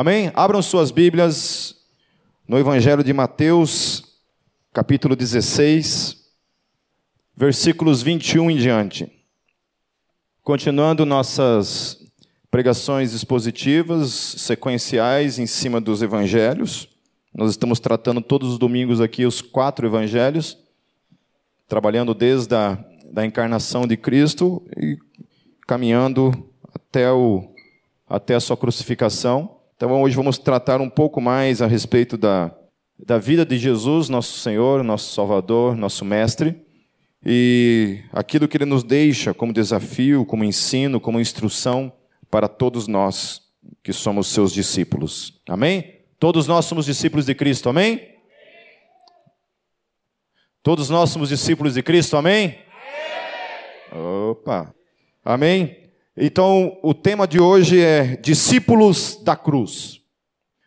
Amém? Abram suas Bíblias no Evangelho de Mateus, capítulo 16, versículos 21 em diante. Continuando nossas pregações expositivas, sequenciais em cima dos evangelhos. Nós estamos tratando todos os domingos aqui os quatro evangelhos, trabalhando desde a da encarnação de Cristo e caminhando até, o, até a sua crucificação. Então hoje vamos tratar um pouco mais a respeito da, da vida de Jesus, nosso Senhor, nosso Salvador, nosso Mestre, e aquilo que Ele nos deixa como desafio, como ensino, como instrução para todos nós que somos seus discípulos. Amém? Todos nós somos discípulos de Cristo, amém? Todos nós somos discípulos de Cristo, amém? Opa! Amém? Então, o tema de hoje é Discípulos da Cruz.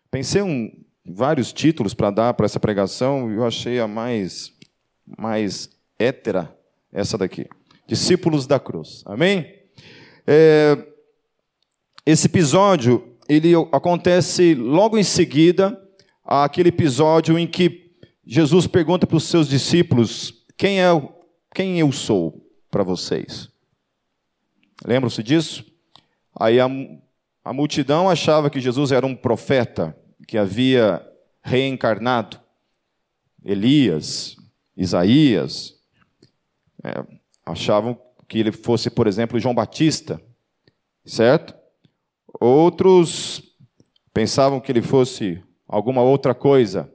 Pensei em vários títulos para dar para essa pregação e eu achei a mais, mais hétera essa daqui. Discípulos da Cruz. Amém? É, esse episódio ele acontece logo em seguida àquele episódio em que Jesus pergunta para os seus discípulos quem é quem eu sou para vocês. Lembram-se disso? Aí a, a multidão achava que Jesus era um profeta que havia reencarnado. Elias, Isaías, é, achavam que ele fosse, por exemplo, João Batista, certo? Outros pensavam que ele fosse alguma outra coisa.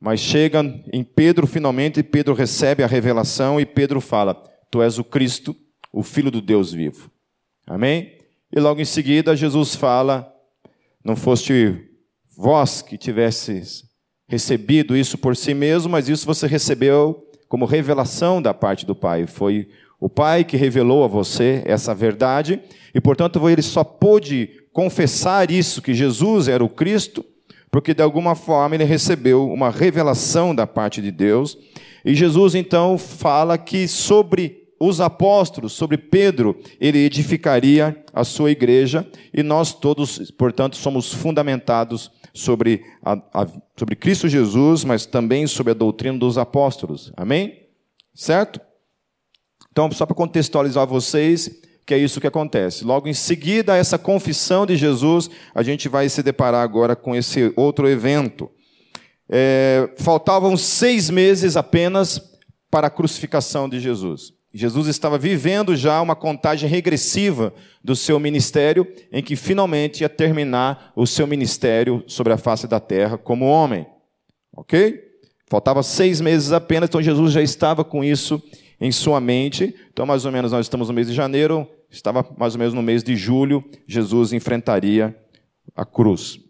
Mas chega em Pedro finalmente, Pedro recebe a revelação e Pedro fala: Tu és o Cristo, o Filho do Deus vivo. Amém? E logo em seguida Jesus fala: Não foste vós que tivesses recebido isso por si mesmo, mas isso você recebeu como revelação da parte do Pai. Foi o Pai que revelou a você essa verdade, e portanto ele só pôde confessar isso, que Jesus era o Cristo, porque de alguma forma ele recebeu uma revelação da parte de Deus. E Jesus então fala que sobre os apóstolos, sobre Pedro, ele edificaria a sua igreja, e nós todos, portanto, somos fundamentados sobre, a, a, sobre Cristo Jesus, mas também sobre a doutrina dos apóstolos. Amém? Certo? Então, só para contextualizar vocês, que é isso que acontece. Logo em seguida, essa confissão de Jesus, a gente vai se deparar agora com esse outro evento. É, faltavam seis meses apenas para a crucificação de Jesus. Jesus estava vivendo já uma contagem regressiva do seu ministério, em que finalmente ia terminar o seu ministério sobre a face da terra como homem. Ok? Faltava seis meses apenas, então Jesus já estava com isso em sua mente. Então, mais ou menos, nós estamos no mês de janeiro, estava mais ou menos no mês de julho, Jesus enfrentaria a cruz.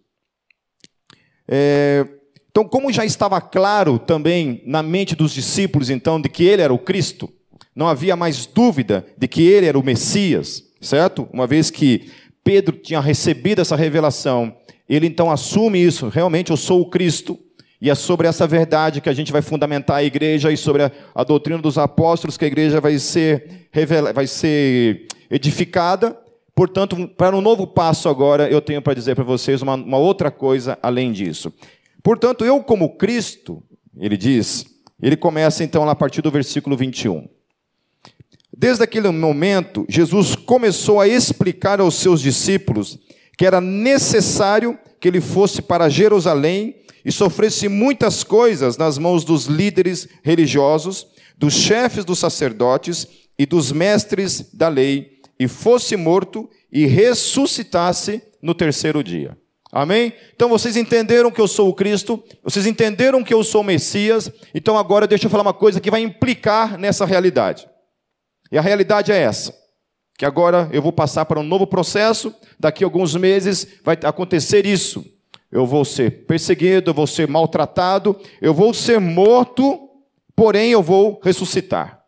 É, então, como já estava claro também na mente dos discípulos, então, de que ele era o Cristo, não havia mais dúvida de que ele era o Messias, certo? Uma vez que Pedro tinha recebido essa revelação, ele então assume isso, realmente eu sou o Cristo, e é sobre essa verdade que a gente vai fundamentar a igreja e sobre a, a doutrina dos apóstolos que a igreja vai ser, revela, vai ser edificada. Portanto, para um novo passo agora, eu tenho para dizer para vocês uma, uma outra coisa além disso. Portanto, eu como Cristo, ele diz, ele começa então a partir do versículo 21. Desde aquele momento, Jesus começou a explicar aos seus discípulos que era necessário que ele fosse para Jerusalém e sofresse muitas coisas nas mãos dos líderes religiosos, dos chefes dos sacerdotes e dos mestres da lei, e fosse morto e ressuscitasse no terceiro dia. Amém? Então vocês entenderam que eu sou o Cristo, vocês entenderam que eu sou o Messias, então agora deixa eu falar uma coisa que vai implicar nessa realidade. E a realidade é essa: que agora eu vou passar para um novo processo, daqui a alguns meses vai acontecer isso. Eu vou ser perseguido, eu vou ser maltratado, eu vou ser morto, porém eu vou ressuscitar.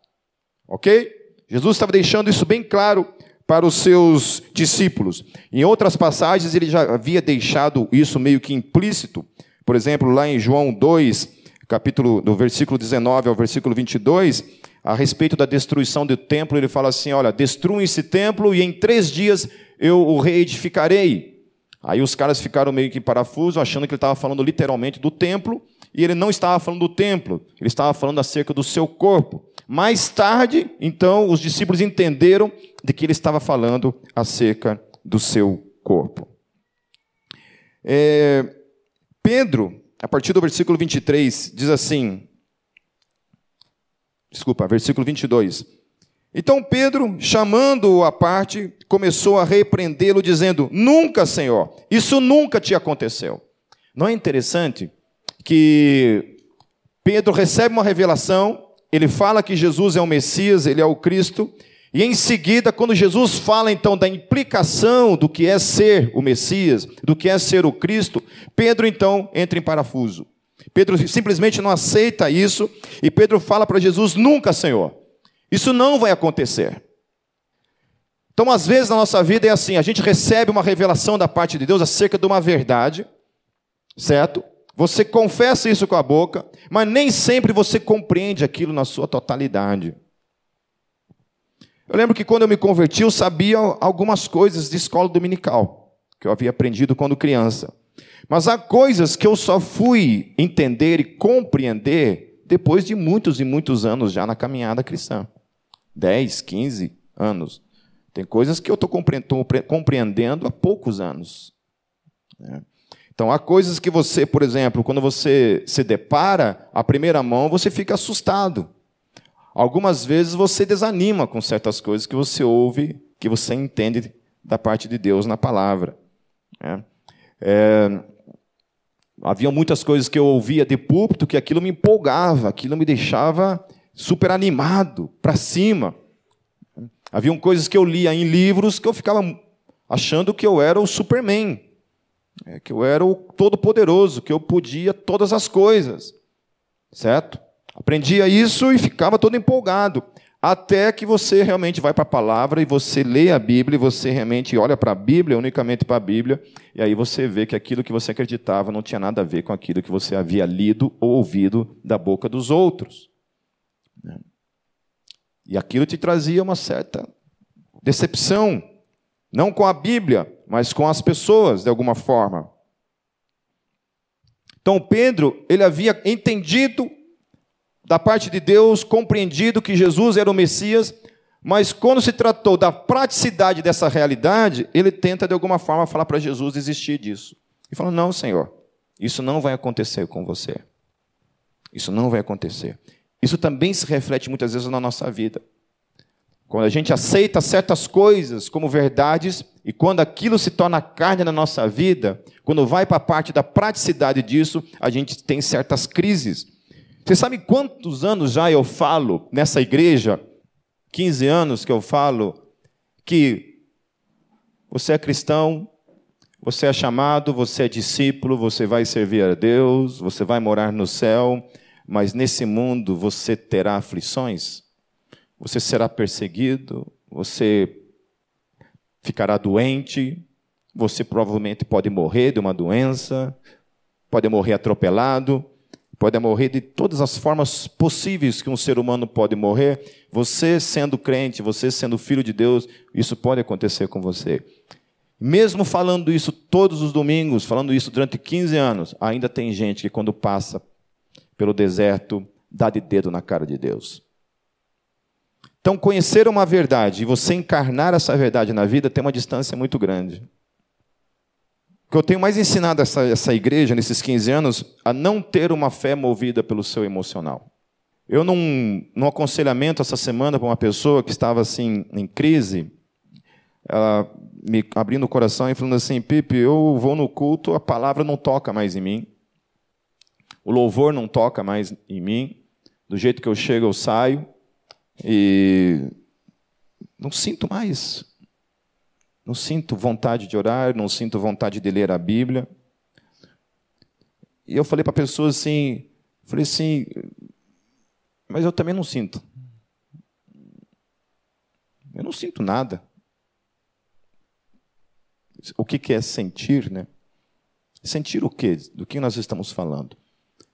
Ok? Jesus estava deixando isso bem claro para os seus discípulos. Em outras passagens, ele já havia deixado isso meio que implícito. Por exemplo, lá em João 2, capítulo do versículo 19 ao versículo 22, a respeito da destruição do templo, ele fala assim: olha, destruam esse templo e em três dias eu o reedificarei. Aí os caras ficaram meio que parafuso, achando que ele estava falando literalmente do templo, e ele não estava falando do templo, ele estava falando acerca do seu corpo. Mais tarde, então, os discípulos entenderam de que ele estava falando acerca do seu corpo. É, Pedro, a partir do versículo 23, diz assim: desculpa, versículo 22. Então Pedro, chamando-o à parte, começou a repreendê-lo, dizendo: Nunca, Senhor, isso nunca te aconteceu. Não é interessante que Pedro recebe uma revelação, ele fala que Jesus é o Messias, ele é o Cristo, e em seguida, quando Jesus fala então da implicação do que é ser o Messias, do que é ser o Cristo, Pedro então entra em parafuso. Pedro simplesmente não aceita isso e Pedro fala para Jesus: Nunca, Senhor, isso não vai acontecer. Então, às vezes na nossa vida é assim: a gente recebe uma revelação da parte de Deus acerca de uma verdade, certo? Você confessa isso com a boca, mas nem sempre você compreende aquilo na sua totalidade. Eu lembro que quando eu me converti, eu sabia algumas coisas de escola dominical, que eu havia aprendido quando criança. Mas há coisas que eu só fui entender e compreender depois de muitos e muitos anos já na caminhada cristã 10, 15 anos. Tem coisas que eu estou compreendendo há poucos anos. Né? Então, há coisas que você, por exemplo, quando você se depara, à primeira mão, você fica assustado. Algumas vezes você desanima com certas coisas que você ouve, que você entende da parte de Deus na palavra. Né? É, havia muitas coisas que eu ouvia de púlpito que aquilo me empolgava, aquilo me deixava super animado, para cima. Haviam coisas que eu lia em livros que eu ficava achando que eu era o Superman, é, que eu era o Todo-Poderoso, que eu podia todas as coisas, certo? Aprendia isso e ficava todo empolgado. Até que você realmente vai para a palavra e você lê a Bíblia, e você realmente olha para a Bíblia, unicamente para a Bíblia, e aí você vê que aquilo que você acreditava não tinha nada a ver com aquilo que você havia lido ou ouvido da boca dos outros. Né? E aquilo te trazia uma certa decepção, não com a Bíblia, mas com as pessoas, de alguma forma. Então Pedro, ele havia entendido da parte de Deus, compreendido que Jesus era o Messias, mas quando se tratou da praticidade dessa realidade, ele tenta de alguma forma falar para Jesus desistir disso. E fala: Não, Senhor, isso não vai acontecer com você. Isso não vai acontecer. Isso também se reflete muitas vezes na nossa vida. Quando a gente aceita certas coisas como verdades e quando aquilo se torna carne na nossa vida, quando vai para a parte da praticidade disso, a gente tem certas crises. Você sabe quantos anos já eu falo nessa igreja? 15 anos que eu falo que você é cristão, você é chamado, você é discípulo, você vai servir a Deus, você vai morar no céu, mas nesse mundo você terá aflições, você será perseguido, você ficará doente, você provavelmente pode morrer de uma doença, pode morrer atropelado, pode morrer de todas as formas possíveis que um ser humano pode morrer. Você sendo crente, você sendo filho de Deus, isso pode acontecer com você. Mesmo falando isso todos os domingos, falando isso durante 15 anos, ainda tem gente que quando passa pelo deserto dá de dedo na cara de Deus. Então, conhecer uma verdade e você encarnar essa verdade na vida tem uma distância muito grande que eu tenho mais ensinado essa, essa igreja nesses 15 anos a não ter uma fé movida pelo seu emocional. Eu, num, num aconselhamento essa semana para uma pessoa que estava assim em crise, ela me abrindo o coração e falando assim: Pipe, eu vou no culto, a palavra não toca mais em mim, o louvor não toca mais em mim, do jeito que eu chego eu saio e não sinto mais. Não sinto vontade de orar, não sinto vontade de ler a Bíblia. E eu falei para a pessoa assim, falei assim, mas eu também não sinto. Eu não sinto nada. O que é sentir, né? Sentir o quê? Do que nós estamos falando?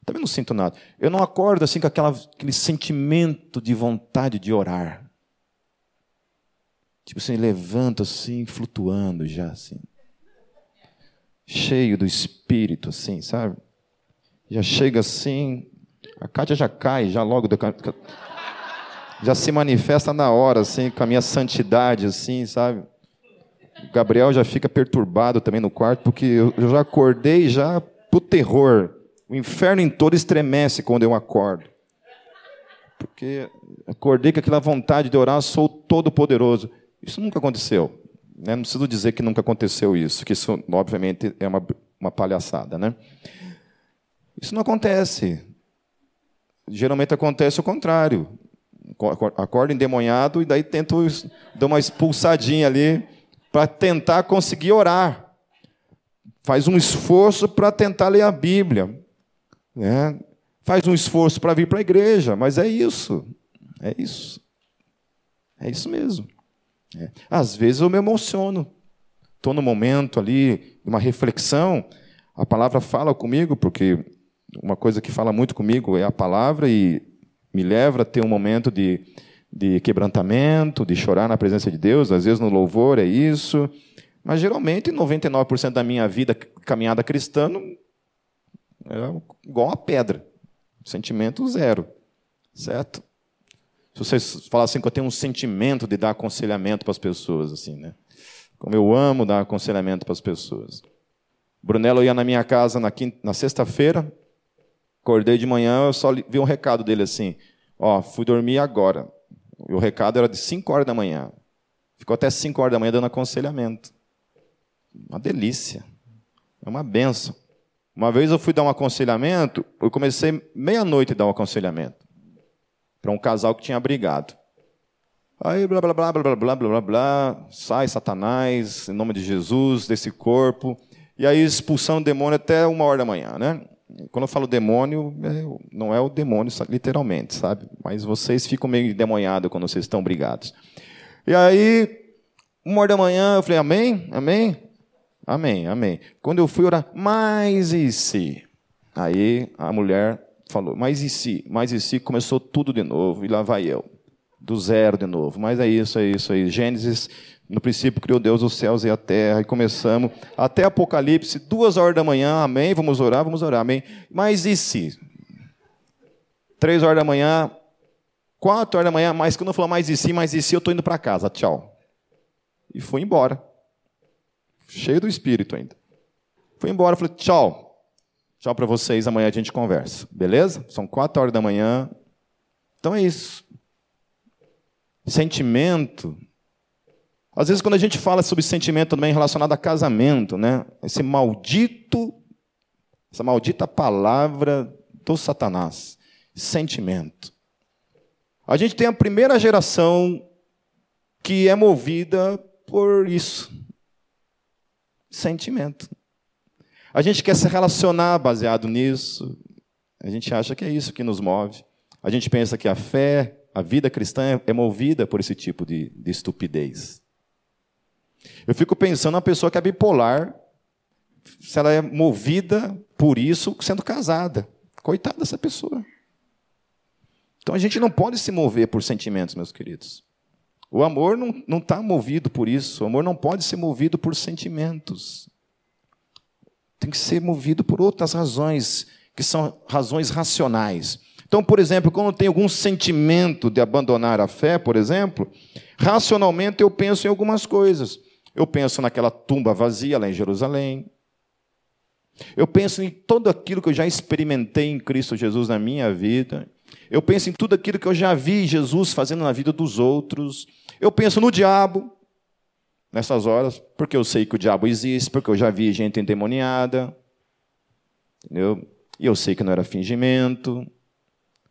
Também não sinto nada. Eu não acordo assim com aquela, aquele sentimento de vontade de orar. Tipo assim, levanta assim, flutuando já assim. cheio do Espírito, assim, sabe? Já chega assim, a Kátia já cai, já logo, do, já se manifesta na hora, assim, com a minha santidade, assim, sabe? O Gabriel já fica perturbado também no quarto, porque eu já acordei já pro terror. O inferno em todo estremece quando eu acordo. Porque acordei com aquela vontade de orar, sou todo poderoso. Isso nunca aconteceu. Né? Não preciso dizer que nunca aconteceu isso, que isso, obviamente, é uma, uma palhaçada. Né? Isso não acontece. Geralmente acontece o contrário. Acordo endemoniado e daí tento dar uma expulsadinha ali para tentar conseguir orar. Faz um esforço para tentar ler a Bíblia. Né? Faz um esforço para vir para a igreja, mas é isso. É isso. É isso mesmo. É. Às vezes eu me emociono. Estou no momento ali, uma reflexão. A palavra fala comigo, porque uma coisa que fala muito comigo é a palavra e me leva a ter um momento de, de quebrantamento, de chorar na presença de Deus. Às vezes no louvor é isso. Mas geralmente, 99% da minha vida caminhada cristã é igual uma pedra. Sentimento zero. Certo? Se vocês falassem que eu tenho um sentimento de dar aconselhamento para as pessoas, assim, né? Como eu amo dar aconselhamento para as pessoas. Brunello ia na minha casa na, na sexta-feira, acordei de manhã, eu só vi um recado dele assim: Ó, fui dormir agora. E o recado era de 5 horas da manhã. Ficou até 5 horas da manhã dando aconselhamento. Uma delícia. É uma benção. Uma vez eu fui dar um aconselhamento, eu comecei meia-noite a dar um aconselhamento para um casal que tinha brigado. Aí, blá, blá, blá, blá, blá, blá, blá, blá, sai Satanás, em nome de Jesus, desse corpo. E aí, expulsando o demônio até uma hora da manhã, né? Quando eu falo demônio, é, não é o demônio literalmente, sabe? Mas vocês ficam meio endemoniados quando vocês estão brigados. E aí, uma hora da manhã, eu falei, amém? Amém? Amém, amém. Quando eu fui orar, mas e se? Aí a mulher falou, mas e se? Mas e se começou tudo de novo, e lá vai eu, do zero de novo. Mas é isso, é isso aí. Gênesis, no princípio criou Deus os céus e a terra, e começamos até Apocalipse, duas horas da manhã, amém, vamos orar, vamos orar, amém. Mas e se? Três horas da manhã, quatro horas da manhã, mas quando eu falar mais e se, mais e se, eu estou indo para casa, tchau. E fui embora. Cheio do Espírito ainda. Fui embora, falei, tchau, Tchau para vocês, amanhã a gente conversa. Beleza? São quatro horas da manhã. Então é isso. Sentimento. Às vezes, quando a gente fala sobre sentimento também relacionado a casamento, né? Esse maldito, essa maldita palavra do Satanás. Sentimento. A gente tem a primeira geração que é movida por isso. Sentimento. A gente quer se relacionar baseado nisso. A gente acha que é isso que nos move. A gente pensa que a fé, a vida cristã é movida por esse tipo de, de estupidez. Eu fico pensando na pessoa que é bipolar, se ela é movida por isso sendo casada. Coitada dessa pessoa. Então a gente não pode se mover por sentimentos, meus queridos. O amor não está movido por isso. O amor não pode ser movido por sentimentos tem que ser movido por outras razões, que são razões racionais. Então, por exemplo, quando tem algum sentimento de abandonar a fé, por exemplo, racionalmente eu penso em algumas coisas. Eu penso naquela tumba vazia lá em Jerusalém. Eu penso em tudo aquilo que eu já experimentei em Cristo Jesus na minha vida. Eu penso em tudo aquilo que eu já vi Jesus fazendo na vida dos outros. Eu penso no diabo nessas horas, porque eu sei que o diabo existe, porque eu já vi gente endemoniada, entendeu? E eu sei que não era fingimento,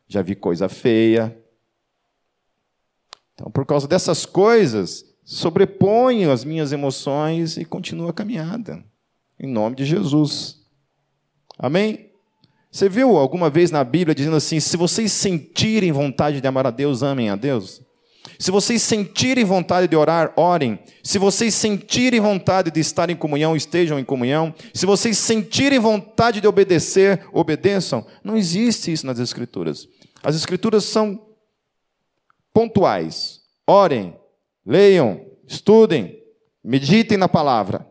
já vi coisa feia. Então, por causa dessas coisas, sobreponho as minhas emoções e continuo a caminhada, em nome de Jesus. Amém? Você viu alguma vez na Bíblia dizendo assim: se vocês sentirem vontade de amar a Deus, amem a Deus? Se vocês sentirem vontade de orar, orem. Se vocês sentirem vontade de estar em comunhão, estejam em comunhão. Se vocês sentirem vontade de obedecer, obedeçam. Não existe isso nas Escrituras. As Escrituras são pontuais. Orem, leiam, estudem, meditem na palavra.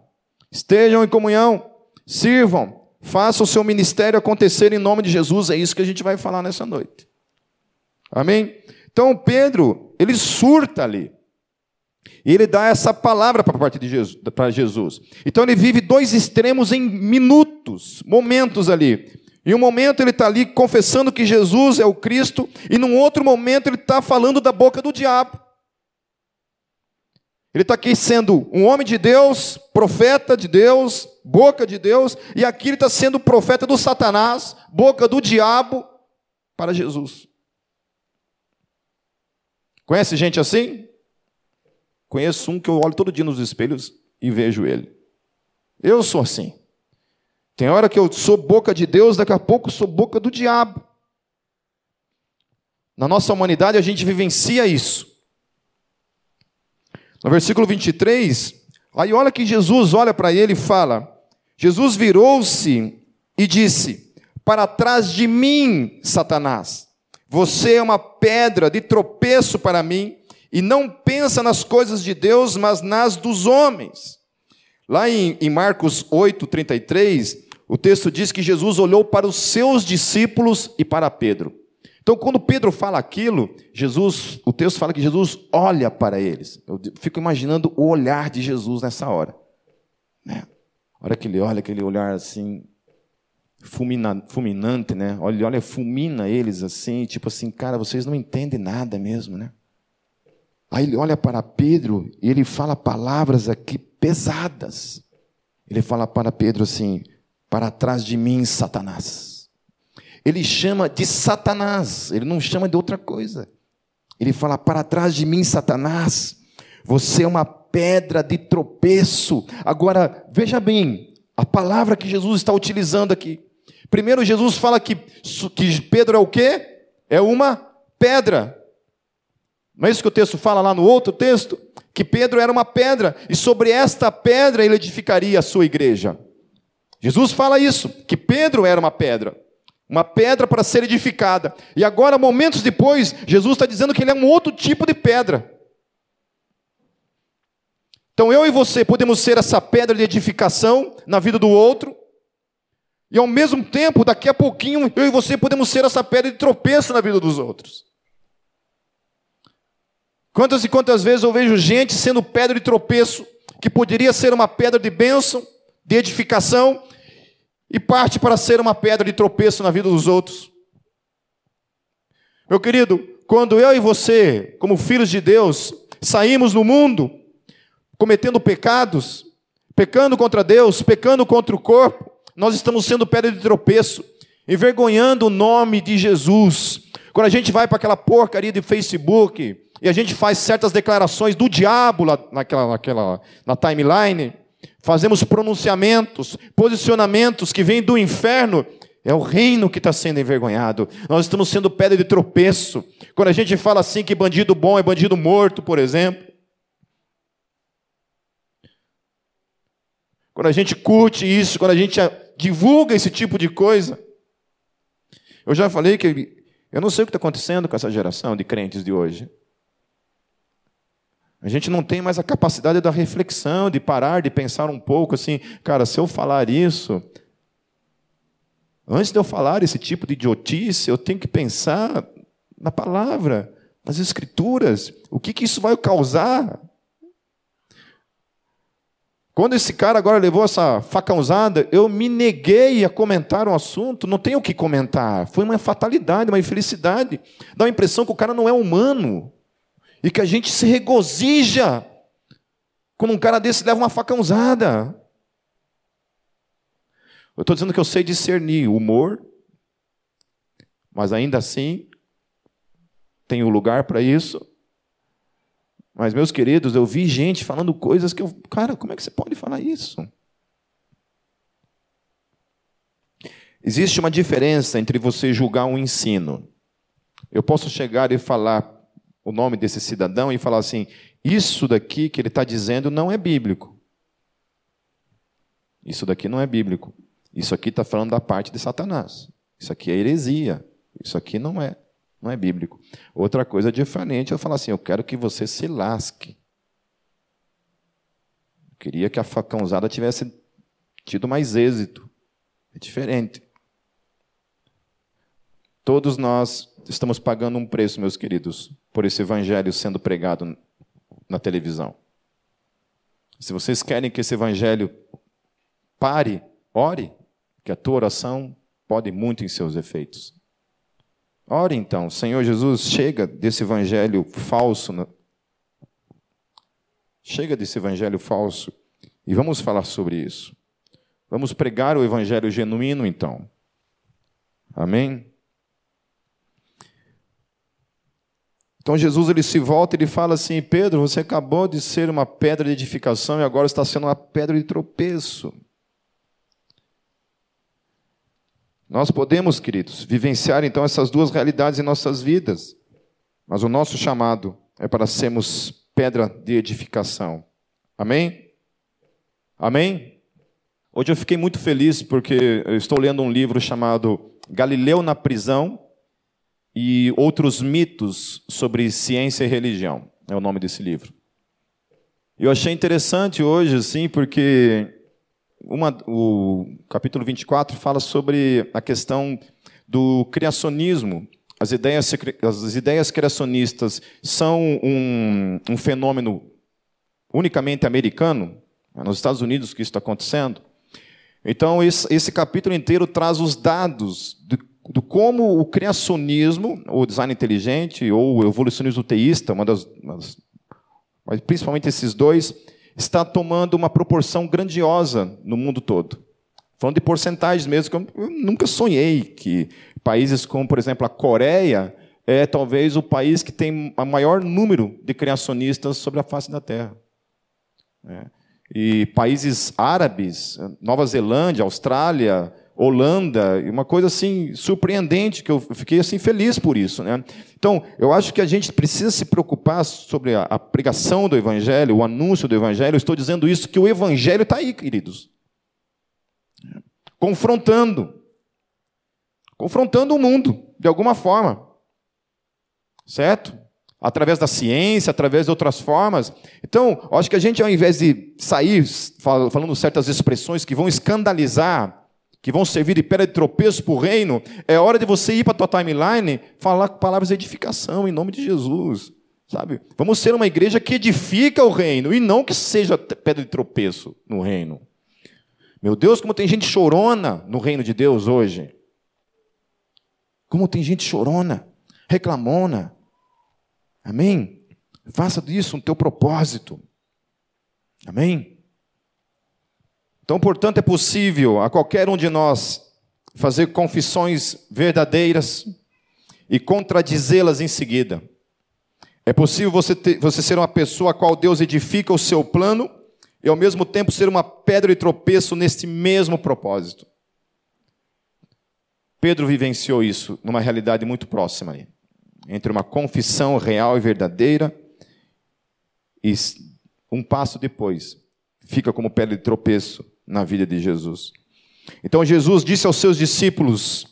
Estejam em comunhão. sirvam, façam o seu ministério acontecer em nome de Jesus. É isso que a gente vai falar nessa noite. Amém? Então Pedro, ele surta ali. E ele dá essa palavra para parte de Jesus, para Jesus. Então ele vive dois extremos em minutos, momentos ali. Em um momento ele está ali confessando que Jesus é o Cristo, e num outro momento ele está falando da boca do diabo. Ele está aqui sendo um homem de Deus, profeta de Deus, boca de Deus, e aqui ele está sendo profeta do Satanás, boca do diabo, para Jesus. Conhece gente assim? Conheço um que eu olho todo dia nos espelhos e vejo ele. Eu sou assim. Tem hora que eu sou boca de Deus, daqui a pouco sou boca do diabo. Na nossa humanidade a gente vivencia isso. No versículo 23, aí olha que Jesus olha para ele e fala: Jesus virou-se e disse: Para trás de mim, Satanás, você é uma pedra de tropeço para mim e não pensa nas coisas de Deus, mas nas dos homens. Lá em, em Marcos 8, 33, o texto diz que Jesus olhou para os seus discípulos e para Pedro. Então, quando Pedro fala aquilo, Jesus, o texto fala que Jesus olha para eles. Eu fico imaginando o olhar de Jesus nessa hora. Né? A hora que ele olha, aquele olhar assim, fulmina, fulminante, né? Olha, olha, fulmina eles assim, tipo assim, cara, vocês não entendem nada mesmo, né? Aí ele olha para Pedro e ele fala palavras aqui pesadas. Ele fala para Pedro assim: para trás de mim, Satanás ele chama de Satanás, ele não chama de outra coisa. Ele fala: Para trás de mim, Satanás, você é uma pedra de tropeço. Agora, veja bem, a palavra que Jesus está utilizando aqui. Primeiro, Jesus fala que, que Pedro é o quê? É uma pedra. Não é isso que o texto fala lá no outro texto? Que Pedro era uma pedra, e sobre esta pedra ele edificaria a sua igreja. Jesus fala isso, que Pedro era uma pedra uma pedra para ser edificada. E agora, momentos depois, Jesus está dizendo que ele é um outro tipo de pedra. Então eu e você podemos ser essa pedra de edificação na vida do outro, e ao mesmo tempo, daqui a pouquinho, eu e você podemos ser essa pedra de tropeço na vida dos outros. Quantas e quantas vezes eu vejo gente sendo pedra de tropeço, que poderia ser uma pedra de bênção, de edificação, e parte para ser uma pedra de tropeço na vida dos outros. Meu querido, quando eu e você, como filhos de Deus, saímos no mundo cometendo pecados, pecando contra Deus, pecando contra o corpo, nós estamos sendo pedra de tropeço, envergonhando o nome de Jesus. Quando a gente vai para aquela porcaria de Facebook e a gente faz certas declarações do diabo lá naquela, naquela, na timeline, fazemos pronunciamentos, posicionamentos que vêm do inferno, é o reino que está sendo envergonhado. Nós estamos sendo pedra de tropeço. Quando a gente fala assim que bandido bom é bandido morto, por exemplo. Quando a gente curte isso, quando a gente divulga esse tipo de coisa. Eu já falei que eu não sei o que está acontecendo com essa geração de crentes de hoje. A gente não tem mais a capacidade da reflexão, de parar, de pensar um pouco assim, cara, se eu falar isso, antes de eu falar esse tipo de idiotice, eu tenho que pensar na palavra, nas escrituras, o que, que isso vai causar. Quando esse cara agora levou essa facãozada, eu me neguei a comentar o um assunto, não tenho o que comentar. Foi uma fatalidade, uma infelicidade. Dá a impressão que o cara não é humano e que a gente se regozija quando um cara desse leva uma facãozada. Eu estou dizendo que eu sei discernir humor, mas ainda assim tenho lugar para isso. Mas, meus queridos, eu vi gente falando coisas que eu. Cara, como é que você pode falar isso? Existe uma diferença entre você julgar um ensino. Eu posso chegar e falar o nome desse cidadão e falar assim: isso daqui que ele está dizendo não é bíblico. Isso daqui não é bíblico. Isso aqui está falando da parte de Satanás. Isso aqui é heresia. Isso aqui não é, não é bíblico. Outra coisa diferente é eu falar assim: eu quero que você se lasque. Eu queria que a facãozada tivesse tido mais êxito. É diferente. Todos nós estamos pagando um preço, meus queridos, por esse evangelho sendo pregado na televisão. Se vocês querem que esse evangelho pare, ore, que a tua oração pode muito em seus efeitos. Ore então, Senhor Jesus, chega desse evangelho falso. Chega desse evangelho falso e vamos falar sobre isso. Vamos pregar o evangelho genuíno então. Amém? Então Jesus ele se volta e ele fala assim: Pedro, você acabou de ser uma pedra de edificação e agora está sendo uma pedra de tropeço. Nós podemos, queridos, vivenciar então essas duas realidades em nossas vidas, mas o nosso chamado é para sermos pedra de edificação. Amém? Amém? Hoje eu fiquei muito feliz porque eu estou lendo um livro chamado Galileu na Prisão e Outros Mitos sobre Ciência e Religião. É o nome desse livro. Eu achei interessante hoje, assim, porque uma, o capítulo 24 fala sobre a questão do criacionismo. As ideias, as ideias criacionistas são um, um fenômeno unicamente americano, é nos Estados Unidos que isso está acontecendo. Então, esse, esse, capítulo inteiro traz os dados de, de, como o criacionismo, ou design inteligente, ou o evolucionismo teísta, uma das, mas principalmente esses dois, está tomando uma proporção grandiosa no mundo todo. Falando de porcentagens mesmo, eu nunca sonhei que países como, por exemplo, a Coreia é talvez o país que tem o maior número de criacionistas sobre a face da Terra. É. E países árabes, Nova Zelândia, Austrália, Holanda, uma coisa assim surpreendente que eu fiquei assim feliz por isso, né? Então, eu acho que a gente precisa se preocupar sobre a, a pregação do evangelho, o anúncio do evangelho. Eu estou dizendo isso que o evangelho está aí, queridos, confrontando, confrontando o mundo de alguma forma, certo? Através da ciência, através de outras formas. Então, eu acho que a gente, ao invés de sair falando certas expressões que vão escandalizar que vão servir de pedra de tropeço para o reino, é hora de você ir para a tua timeline falar palavras de edificação em nome de Jesus. Sabe? Vamos ser uma igreja que edifica o reino e não que seja pedra de tropeço no reino. Meu Deus, como tem gente chorona no reino de Deus hoje. Como tem gente chorona, reclamona. Amém? Faça disso um teu propósito. Amém? Então, portanto, é possível a qualquer um de nós fazer confissões verdadeiras e contradizê-las em seguida. É possível você, ter, você ser uma pessoa a qual Deus edifica o seu plano e, ao mesmo tempo, ser uma pedra de tropeço neste mesmo propósito. Pedro vivenciou isso numa realidade muito próxima aí, entre uma confissão real e verdadeira e um passo depois fica como pedra de tropeço na vida de Jesus. Então Jesus disse aos seus discípulos: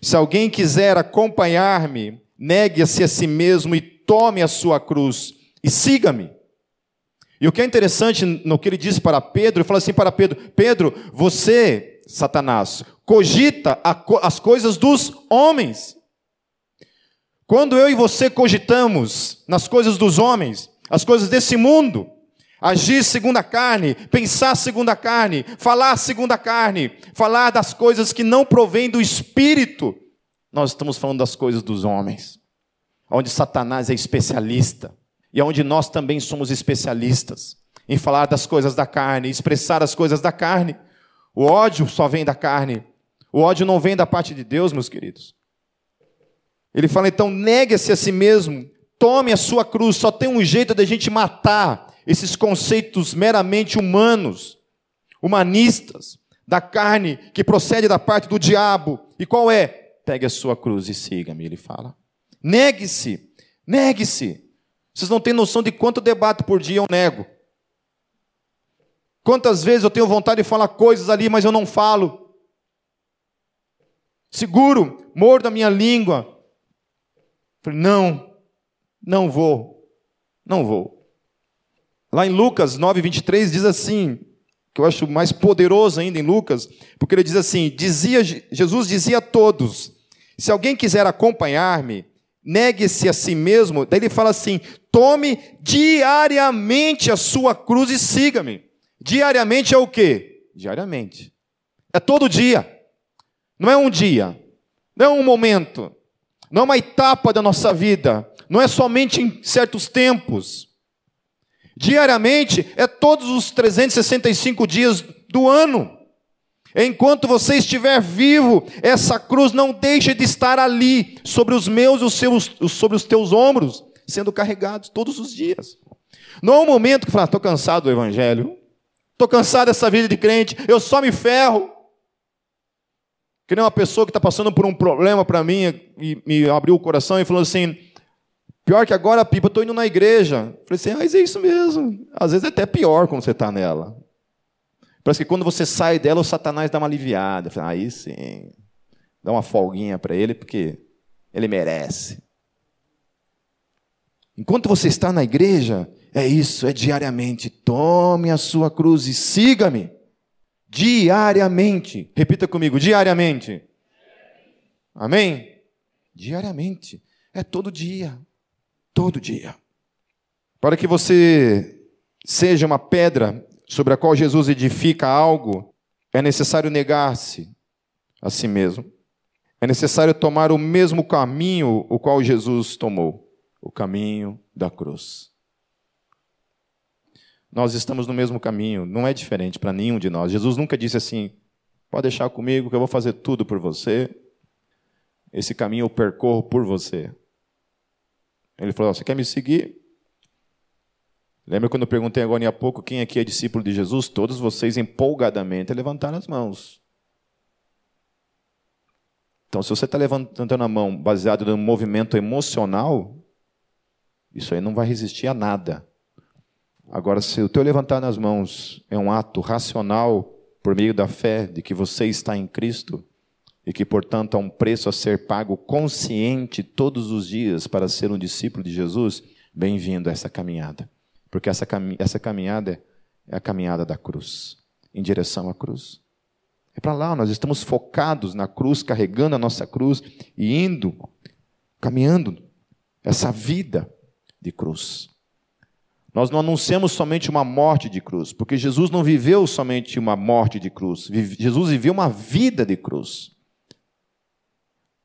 Se alguém quiser acompanhar-me, negue-se a si mesmo e tome a sua cruz e siga-me. E o que é interessante no que ele disse para Pedro, ele fala assim para Pedro: Pedro, você, Satanás, cogita as coisas dos homens. Quando eu e você cogitamos nas coisas dos homens, as coisas desse mundo, Agir segundo a carne, pensar segundo a carne, falar segundo a carne, falar das coisas que não provêm do Espírito. Nós estamos falando das coisas dos homens, onde Satanás é especialista e onde nós também somos especialistas em falar das coisas da carne, expressar as coisas da carne. O ódio só vem da carne, o ódio não vem da parte de Deus, meus queridos. Ele fala então: negue-se a si mesmo, tome a sua cruz. Só tem um jeito de a gente matar esses conceitos meramente humanos, humanistas, da carne que procede da parte do diabo. E qual é? Pegue a sua cruz e siga-me, ele fala. Negue-se, negue-se. Vocês não têm noção de quanto debato por dia eu nego. Quantas vezes eu tenho vontade de falar coisas ali, mas eu não falo. Seguro, mordo a minha língua. Não, não vou, não vou. Lá em Lucas 9, 23 diz assim: que eu acho mais poderoso ainda em Lucas, porque ele diz assim: dizia, Jesus dizia a todos: se alguém quiser acompanhar-me, negue-se a si mesmo. Daí ele fala assim: tome diariamente a sua cruz e siga-me. Diariamente é o quê? Diariamente. É todo dia. Não é um dia. Não é um momento. Não é uma etapa da nossa vida. Não é somente em certos tempos. Diariamente é todos os 365 dias do ano. Enquanto você estiver vivo, essa cruz não deixe de estar ali, sobre os meus e os seus, sobre os teus ombros, sendo carregados todos os dias. Não é um momento que fala, estou cansado do evangelho, estou cansado dessa vida de crente, eu só me ferro. Que nem uma pessoa que está passando por um problema para mim e me abriu o coração e falou assim: Pior que agora, Pipa, eu estou indo na igreja. Falei assim, ah, mas é isso mesmo. Às vezes é até pior quando você está nela. Parece que quando você sai dela, o Satanás dá uma aliviada. Falei, aí sim. Dá uma folguinha para ele, porque ele merece. Enquanto você está na igreja, é isso, é diariamente. Tome a sua cruz e siga-me. Diariamente. Repita comigo, diariamente. Amém? Diariamente. É todo dia todo dia. Para que você seja uma pedra sobre a qual Jesus edifica algo, é necessário negar-se a si mesmo. É necessário tomar o mesmo caminho o qual Jesus tomou, o caminho da cruz. Nós estamos no mesmo caminho, não é diferente para nenhum de nós. Jesus nunca disse assim: pode deixar comigo que eu vou fazer tudo por você. Esse caminho eu percorro por você. Ele falou: Você quer me seguir? Lembra quando eu perguntei agora há pouco quem aqui é discípulo de Jesus? Todos vocês empolgadamente levantaram as mãos. Então, se você está levantando a mão baseado no movimento emocional, isso aí não vai resistir a nada. Agora, se o teu levantar nas mãos é um ato racional por meio da fé de que você está em Cristo, e que, portanto, há um preço a ser pago consciente todos os dias para ser um discípulo de Jesus, bem-vindo a essa caminhada. Porque essa, cami essa caminhada é a caminhada da cruz, em direção à cruz. É para lá, nós estamos focados na cruz, carregando a nossa cruz e indo, caminhando essa vida de cruz. Nós não anunciamos somente uma morte de cruz, porque Jesus não viveu somente uma morte de cruz, Jesus viveu uma vida de cruz.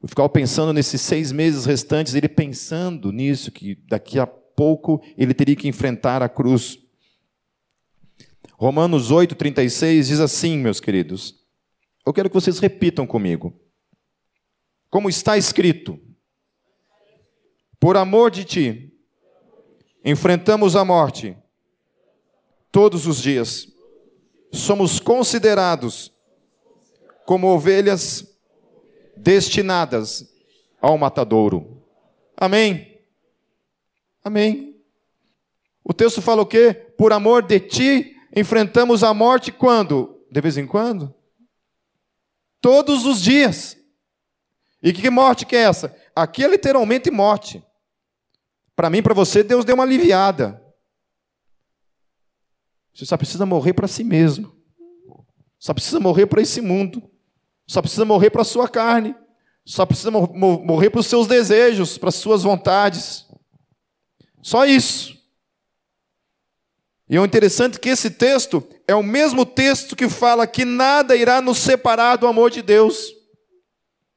Eu ficava pensando nesses seis meses restantes, ele pensando nisso, que daqui a pouco ele teria que enfrentar a cruz. Romanos 8,36 diz assim, meus queridos. Eu quero que vocês repitam comigo. Como está escrito: Por amor de ti, enfrentamos a morte todos os dias. Somos considerados como ovelhas destinadas ao matadouro. Amém? Amém. O texto fala o quê? Por amor de ti, enfrentamos a morte quando? De vez em quando? Todos os dias. E que morte que é essa? Aqui é literalmente morte. Para mim, para você, Deus deu uma aliviada. Você só precisa morrer para si mesmo. Só precisa morrer para esse mundo. Só precisa morrer para a sua carne. Só precisa morrer para os seus desejos, para as suas vontades. Só isso. E é interessante que esse texto é o mesmo texto que fala que nada irá nos separar do amor de Deus.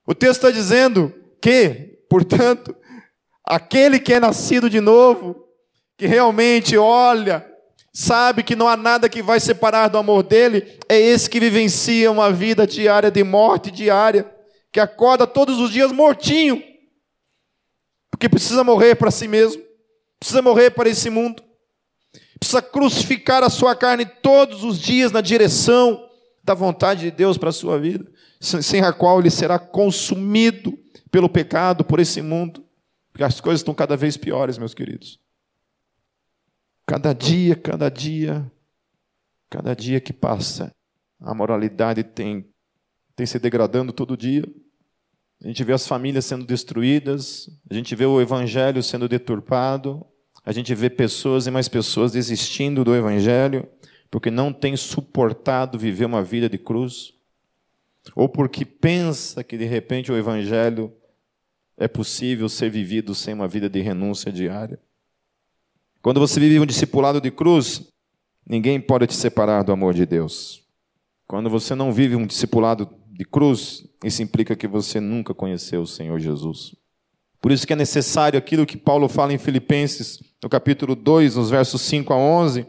O texto está dizendo que, portanto, aquele que é nascido de novo, que realmente olha sabe que não há nada que vai separar do amor dele, é esse que vivencia uma vida diária de morte diária, que acorda todos os dias mortinho, porque precisa morrer para si mesmo, precisa morrer para esse mundo, precisa crucificar a sua carne todos os dias na direção da vontade de Deus para a sua vida, sem a qual ele será consumido pelo pecado, por esse mundo, porque as coisas estão cada vez piores, meus queridos. Cada dia, cada dia, cada dia que passa, a moralidade tem, tem se degradando todo dia. A gente vê as famílias sendo destruídas, a gente vê o evangelho sendo deturpado, a gente vê pessoas e mais pessoas desistindo do evangelho, porque não tem suportado viver uma vida de cruz, ou porque pensa que de repente o Evangelho é possível ser vivido sem uma vida de renúncia diária. Quando você vive um discipulado de cruz, ninguém pode te separar do amor de Deus. Quando você não vive um discipulado de cruz, isso implica que você nunca conheceu o Senhor Jesus. Por isso que é necessário aquilo que Paulo fala em Filipenses, no capítulo 2, nos versos 5 a 11.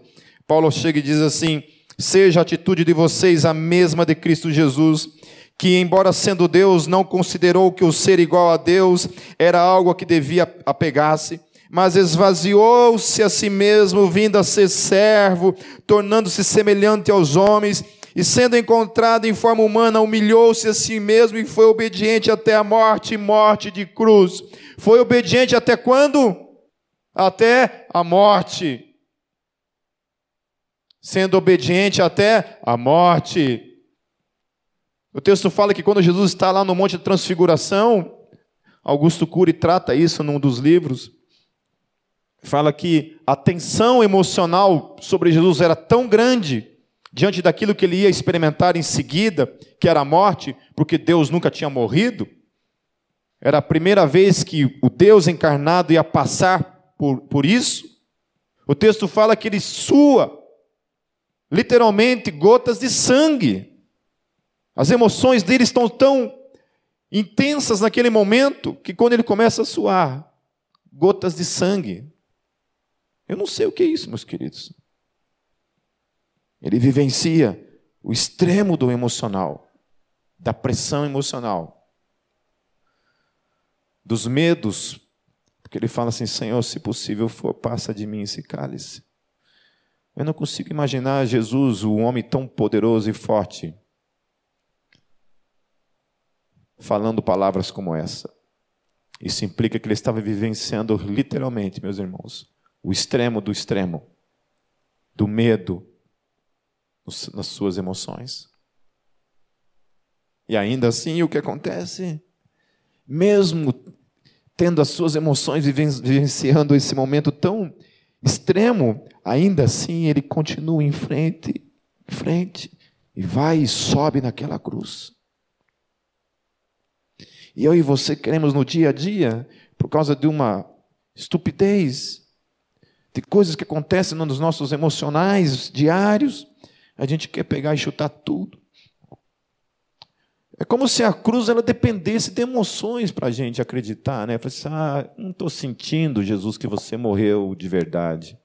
Paulo chega e diz assim: Seja a atitude de vocês a mesma de Cristo Jesus, que, embora sendo Deus, não considerou que o ser igual a Deus era algo a que devia apegar-se mas esvaziou-se a si mesmo, vindo a ser servo, tornando-se semelhante aos homens, e sendo encontrado em forma humana, humilhou-se a si mesmo e foi obediente até a morte morte de cruz. Foi obediente até quando? Até a morte. Sendo obediente até a morte. O texto fala que quando Jesus está lá no Monte da Transfiguração, Augusto Cury trata isso num dos livros fala que a tensão emocional sobre Jesus era tão grande diante daquilo que ele ia experimentar em seguida, que era a morte, porque Deus nunca tinha morrido. Era a primeira vez que o Deus encarnado ia passar por, por isso. O texto fala que ele sua, literalmente, gotas de sangue. As emoções dele estão tão intensas naquele momento que quando ele começa a suar, gotas de sangue eu não sei o que é isso, meus queridos. Ele vivencia o extremo do emocional, da pressão emocional, dos medos, porque ele fala assim: Senhor, se possível for, passa de mim esse cálice. Eu não consigo imaginar Jesus, o homem tão poderoso e forte, falando palavras como essa. Isso implica que ele estava vivenciando literalmente, meus irmãos, o extremo do extremo, do medo nas suas emoções. E ainda assim, o que acontece? Mesmo tendo as suas emoções vivenciando esse momento tão extremo, ainda assim ele continua em frente, em frente, e vai e sobe naquela cruz. E eu e você queremos no dia a dia, por causa de uma estupidez, de coisas que acontecem nos nossos emocionais diários, a gente quer pegar e chutar tudo. É como se a cruz ela dependesse de emoções para a gente acreditar, né? Assim, ah, não estou sentindo, Jesus, que você morreu de verdade.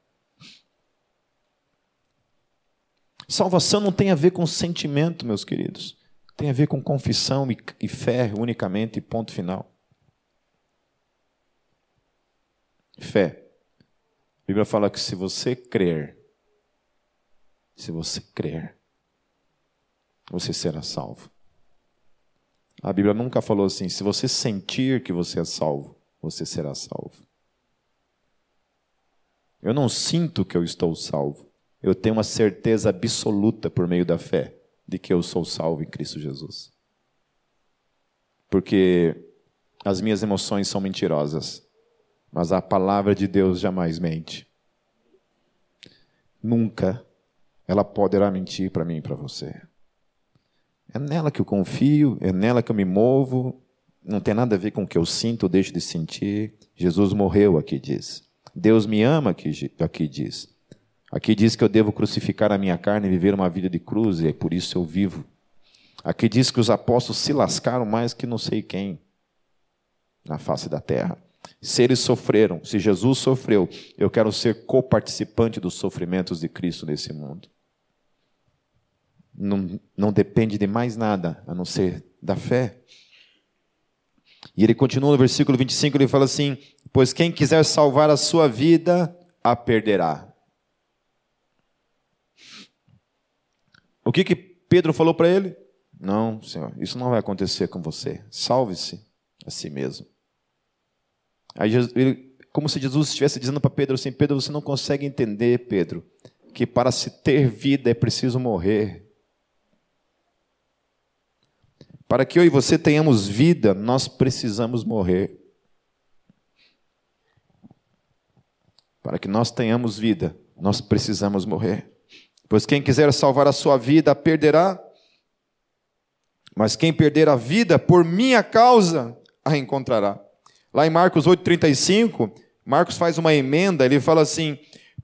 Salvação não tem a ver com sentimento, meus queridos. Tem a ver com confissão e fé unicamente, ponto final. Fé. Bíblia fala que se você crer, se você crer, você será salvo. A Bíblia nunca falou assim: se você sentir que você é salvo, você será salvo. Eu não sinto que eu estou salvo. Eu tenho uma certeza absoluta por meio da fé de que eu sou salvo em Cristo Jesus. Porque as minhas emoções são mentirosas mas a palavra de Deus jamais mente. Nunca ela poderá mentir para mim e para você. É nela que eu confio, é nela que eu me movo, não tem nada a ver com o que eu sinto ou deixo de sentir. Jesus morreu, aqui diz. Deus me ama, aqui, aqui diz. Aqui diz que eu devo crucificar a minha carne e viver uma vida de cruz, e é por isso eu vivo. Aqui diz que os apóstolos se lascaram mais que não sei quem na face da terra. Se eles sofreram, se Jesus sofreu, eu quero ser coparticipante dos sofrimentos de Cristo nesse mundo. Não, não depende de mais nada a não ser da fé. E ele continua no versículo 25, ele fala assim: Pois quem quiser salvar a sua vida, a perderá. O que, que Pedro falou para ele? Não, Senhor, isso não vai acontecer com você. Salve-se a si mesmo. Aí, ele, como se Jesus estivesse dizendo para Pedro assim: Pedro, você não consegue entender, Pedro, que para se ter vida é preciso morrer. Para que eu e você tenhamos vida, nós precisamos morrer. Para que nós tenhamos vida, nós precisamos morrer. Pois quem quiser salvar a sua vida, a perderá. Mas quem perder a vida por minha causa, a encontrará. Lá em Marcos 8,35, Marcos faz uma emenda, ele fala assim: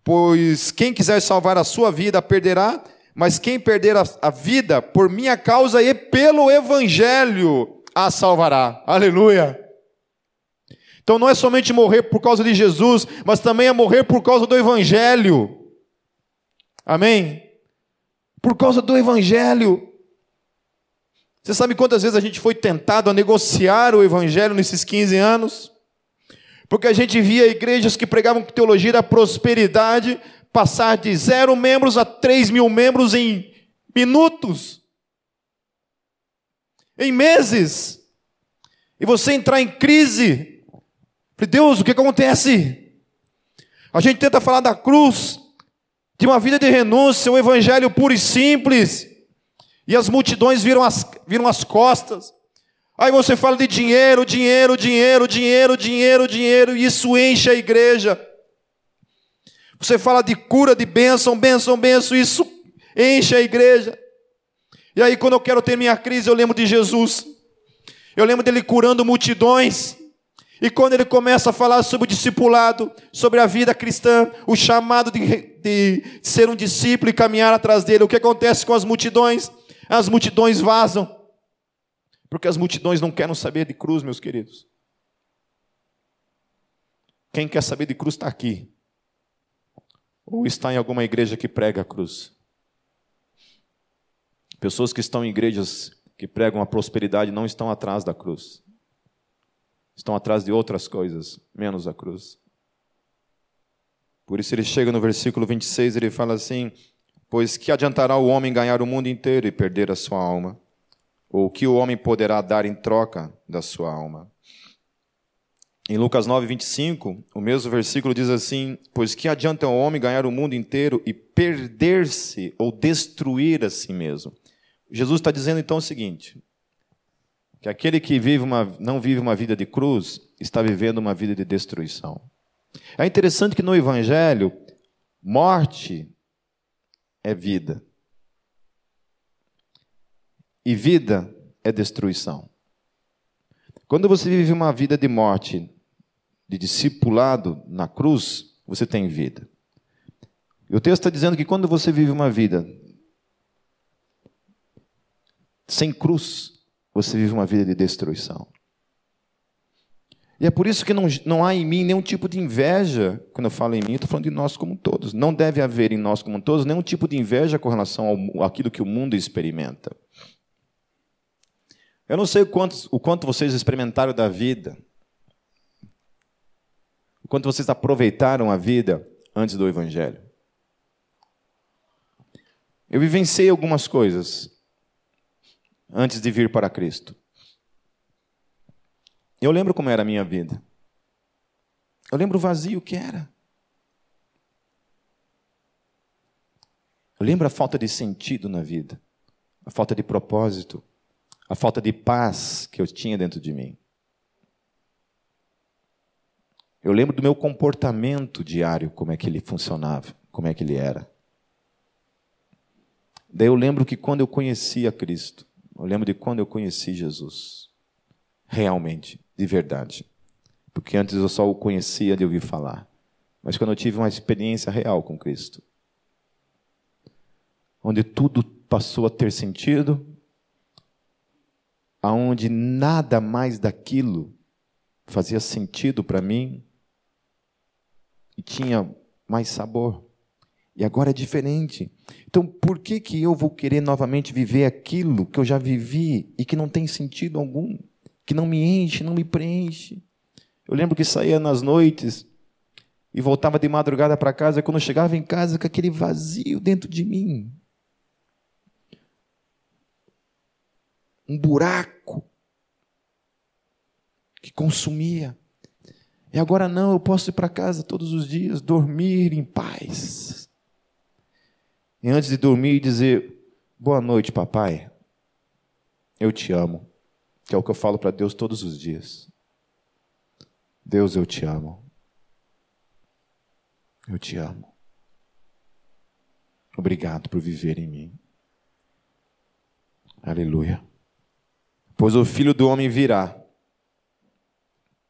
Pois quem quiser salvar a sua vida, perderá, mas quem perder a, a vida por minha causa e pelo evangelho, a salvará. Aleluia. Então não é somente morrer por causa de Jesus, mas também é morrer por causa do evangelho. Amém? Por causa do evangelho. Você sabe quantas vezes a gente foi tentado a negociar o evangelho nesses 15 anos? Porque a gente via igrejas que pregavam teologia da prosperidade passar de zero membros a três mil membros em minutos, em meses, e você entrar em crise. Deus, o que acontece? A gente tenta falar da cruz, de uma vida de renúncia, um evangelho puro e simples. E as multidões viram as, viram as costas. Aí você fala de dinheiro, dinheiro, dinheiro, dinheiro, dinheiro, dinheiro, e isso enche a igreja. Você fala de cura, de bênção, bênção, bênção, isso enche a igreja. E aí, quando eu quero ter minha crise, eu lembro de Jesus. Eu lembro dele curando multidões. E quando ele começa a falar sobre o discipulado, sobre a vida cristã, o chamado de, de ser um discípulo e caminhar atrás dele, o que acontece com as multidões? As multidões vazam. Porque as multidões não querem saber de cruz, meus queridos. Quem quer saber de cruz está aqui. Ou está em alguma igreja que prega a cruz. Pessoas que estão em igrejas que pregam a prosperidade não estão atrás da cruz. Estão atrás de outras coisas, menos a cruz. Por isso ele chega no versículo 26, ele fala assim: Pois que adiantará o homem ganhar o mundo inteiro e perder a sua alma? Ou que o homem poderá dar em troca da sua alma? Em Lucas 9, 25, o mesmo versículo diz assim: Pois que adianta o homem ganhar o mundo inteiro e perder-se ou destruir a si mesmo? Jesus está dizendo então o seguinte: que aquele que vive uma, não vive uma vida de cruz está vivendo uma vida de destruição. É interessante que no Evangelho, morte é vida. E vida é destruição. Quando você vive uma vida de morte, de discipulado na cruz, você tem vida. E o texto está dizendo que quando você vive uma vida sem cruz, você vive uma vida de destruição. E é por isso que não, não há em mim nenhum tipo de inveja, quando eu falo em mim, estou falando de nós como todos. Não deve haver em nós como todos nenhum tipo de inveja com relação ao, àquilo que o mundo experimenta. Eu não sei o quanto, o quanto vocês experimentaram da vida, o quanto vocês aproveitaram a vida antes do Evangelho. Eu vivenciei algumas coisas antes de vir para Cristo. Eu lembro como era a minha vida. Eu lembro o vazio que era. Eu lembro a falta de sentido na vida, a falta de propósito, a falta de paz que eu tinha dentro de mim. Eu lembro do meu comportamento diário, como é que ele funcionava, como é que ele era. Daí eu lembro que quando eu conheci a Cristo, eu lembro de quando eu conheci Jesus, realmente de verdade. Porque antes eu só o conhecia de ouvir falar. Mas quando eu tive uma experiência real com Cristo, onde tudo passou a ter sentido, aonde nada mais daquilo fazia sentido para mim e tinha mais sabor. E agora é diferente. Então, por que que eu vou querer novamente viver aquilo que eu já vivi e que não tem sentido algum? Que não me enche, não me preenche. Eu lembro que saía nas noites e voltava de madrugada para casa, e quando eu chegava em casa com aquele vazio dentro de mim. Um buraco que consumia. E agora não, eu posso ir para casa todos os dias, dormir em paz. E antes de dormir, dizer: Boa noite, papai. Eu te amo que é o que eu falo para Deus todos os dias. Deus, eu te amo. Eu te amo. Obrigado por viver em mim. Aleluia. Pois o filho do homem virá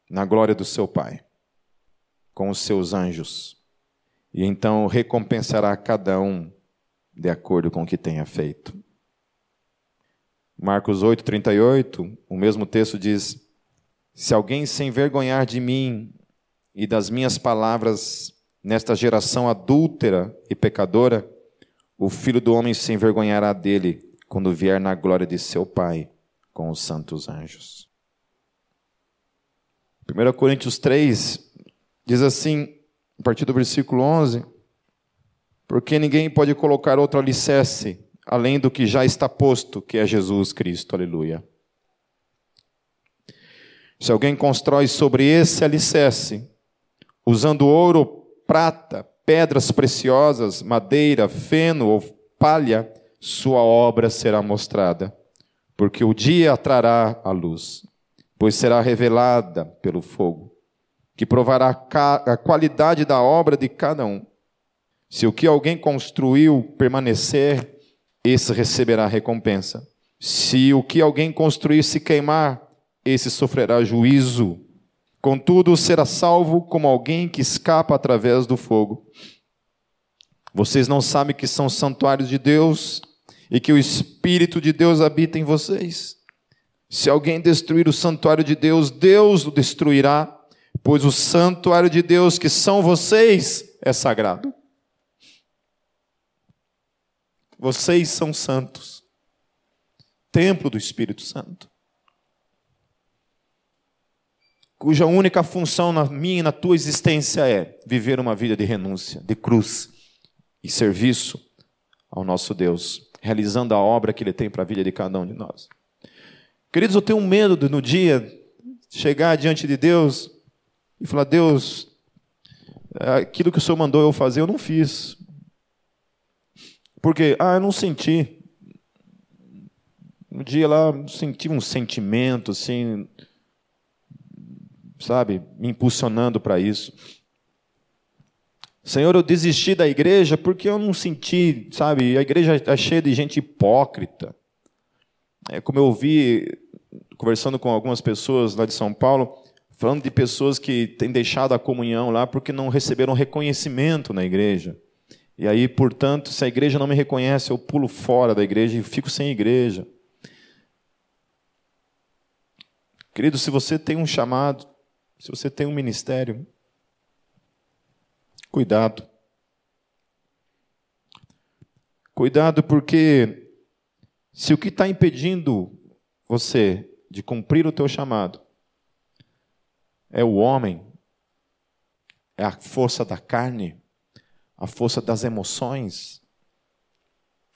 na glória do seu Pai, com os seus anjos, e então recompensará cada um de acordo com o que tenha feito. Marcos 8, 38, o mesmo texto diz: Se alguém se envergonhar de mim e das minhas palavras nesta geração adúltera e pecadora, o filho do homem se envergonhará dele quando vier na glória de seu Pai com os santos anjos. 1 Coríntios 3 diz assim, a partir do versículo 11: Porque ninguém pode colocar outro alicerce além do que já está posto, que é Jesus Cristo. Aleluia. Se alguém constrói sobre esse alicerce, usando ouro, prata, pedras preciosas, madeira, feno ou palha, sua obra será mostrada, porque o dia trará a luz, pois será revelada pelo fogo, que provará a qualidade da obra de cada um. Se o que alguém construiu permanecer, esse receberá recompensa. Se o que alguém construir se queimar, esse sofrerá juízo. Contudo, será salvo como alguém que escapa através do fogo. Vocês não sabem que são santuários de Deus e que o Espírito de Deus habita em vocês? Se alguém destruir o santuário de Deus, Deus o destruirá, pois o santuário de Deus, que são vocês, é sagrado. Vocês são santos. Templo do Espírito Santo. Cuja única função na minha e na tua existência é viver uma vida de renúncia, de cruz e serviço ao nosso Deus, realizando a obra que Ele tem para a vida de cada um de nós. Queridos, eu tenho medo de no dia chegar diante de Deus e falar: Deus, aquilo que o Senhor mandou eu fazer, eu não fiz. Porque, ah, eu não senti. Um dia lá, senti um sentimento, assim, sabe, me impulsionando para isso. Senhor, eu desisti da igreja porque eu não senti, sabe, a igreja está cheia de gente hipócrita. É, como eu ouvi, conversando com algumas pessoas lá de São Paulo, falando de pessoas que têm deixado a comunhão lá porque não receberam reconhecimento na igreja. E aí, portanto, se a igreja não me reconhece, eu pulo fora da igreja e fico sem igreja. Querido, se você tem um chamado, se você tem um ministério, cuidado. Cuidado, porque se o que está impedindo você de cumprir o teu chamado é o homem, é a força da carne, a força das emoções,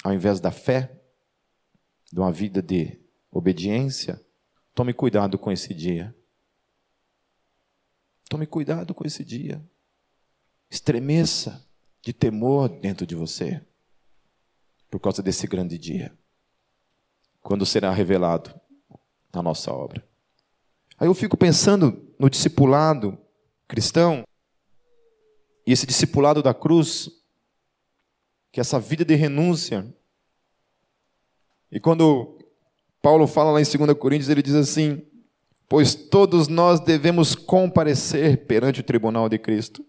ao invés da fé, de uma vida de obediência, tome cuidado com esse dia. Tome cuidado com esse dia. Estremeça de temor dentro de você, por causa desse grande dia, quando será revelado na nossa obra. Aí eu fico pensando no discipulado cristão, e esse discipulado da cruz, que é essa vida de renúncia. E quando Paulo fala lá em 2 Coríntios, ele diz assim: Pois todos nós devemos comparecer perante o tribunal de Cristo,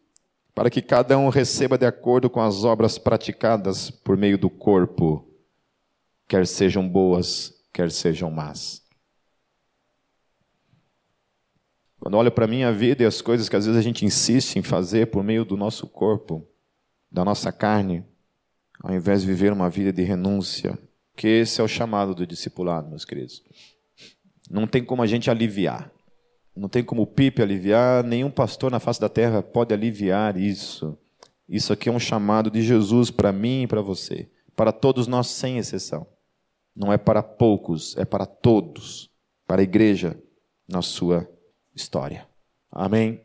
para que cada um receba de acordo com as obras praticadas por meio do corpo, quer sejam boas, quer sejam más. Quando olho para a minha vida e as coisas que às vezes a gente insiste em fazer por meio do nosso corpo, da nossa carne, ao invés de viver uma vida de renúncia, que esse é o chamado do discipulado, meus queridos. Não tem como a gente aliviar. Não tem como o Pipe aliviar, nenhum pastor na face da terra pode aliviar isso. Isso aqui é um chamado de Jesus para mim e para você, para todos nós sem exceção. Não é para poucos, é para todos, para a igreja na sua história. Amém?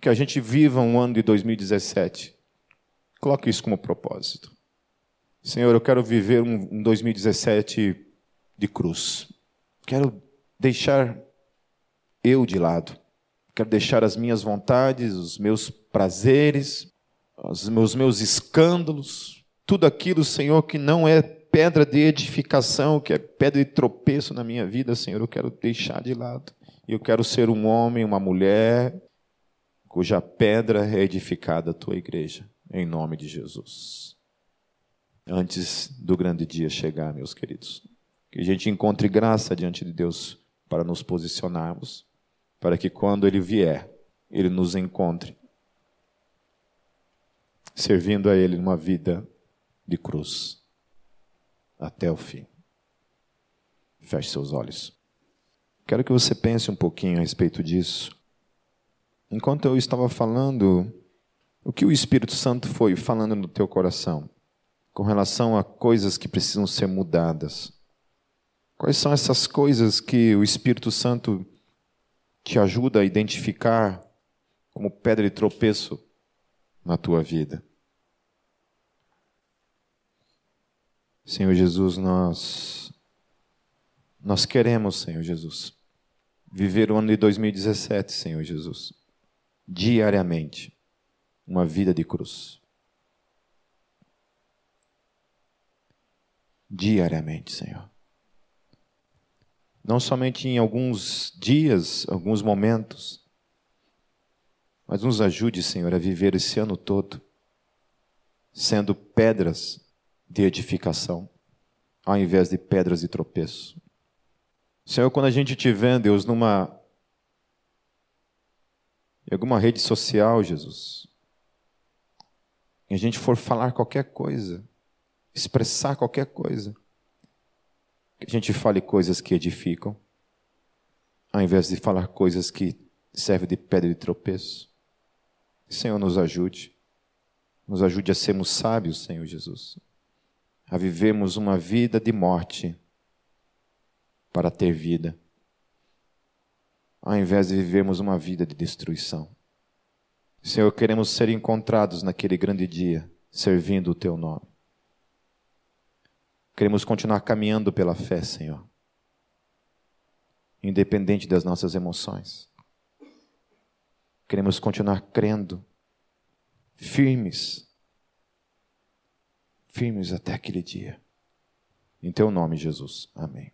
Que a gente viva um ano de 2017. Coloque isso como propósito. Senhor, eu quero viver um 2017 de cruz. Quero deixar eu de lado. Quero deixar as minhas vontades, os meus prazeres, os meus, meus escândalos, tudo aquilo, Senhor, que não é pedra de edificação, que é pedra de tropeço na minha vida, Senhor, eu quero deixar de lado. Eu quero ser um homem, uma mulher, cuja pedra é edificada a tua igreja, em nome de Jesus. Antes do grande dia chegar, meus queridos, que a gente encontre graça diante de Deus para nos posicionarmos, para que quando Ele vier, Ele nos encontre, servindo a Ele numa vida de cruz, até o fim. Feche seus olhos. Quero que você pense um pouquinho a respeito disso. Enquanto eu estava falando, o que o Espírito Santo foi falando no teu coração com relação a coisas que precisam ser mudadas? Quais são essas coisas que o Espírito Santo te ajuda a identificar como pedra de tropeço na tua vida? Senhor Jesus, nós nós queremos, Senhor Jesus, viver o ano de 2017, Senhor Jesus, diariamente, uma vida de cruz. Diariamente, Senhor. Não somente em alguns dias, alguns momentos, mas nos ajude, Senhor, a viver esse ano todo sendo pedras de edificação, ao invés de pedras de tropeço. Senhor, quando a gente te vê, Deus, numa em alguma rede social, Jesus, e a gente for falar qualquer coisa, expressar qualquer coisa, que a gente fale coisas que edificam, ao invés de falar coisas que servem de pedra de tropeço. Senhor, nos ajude. Nos ajude a sermos sábios, Senhor Jesus. A vivermos uma vida de morte para ter vida, ao invés de vivermos uma vida de destruição. Senhor, queremos ser encontrados naquele grande dia, servindo o Teu nome. Queremos continuar caminhando pela fé, Senhor, independente das nossas emoções. Queremos continuar crendo, firmes, firmes até aquele dia. Em Teu nome, Jesus. Amém.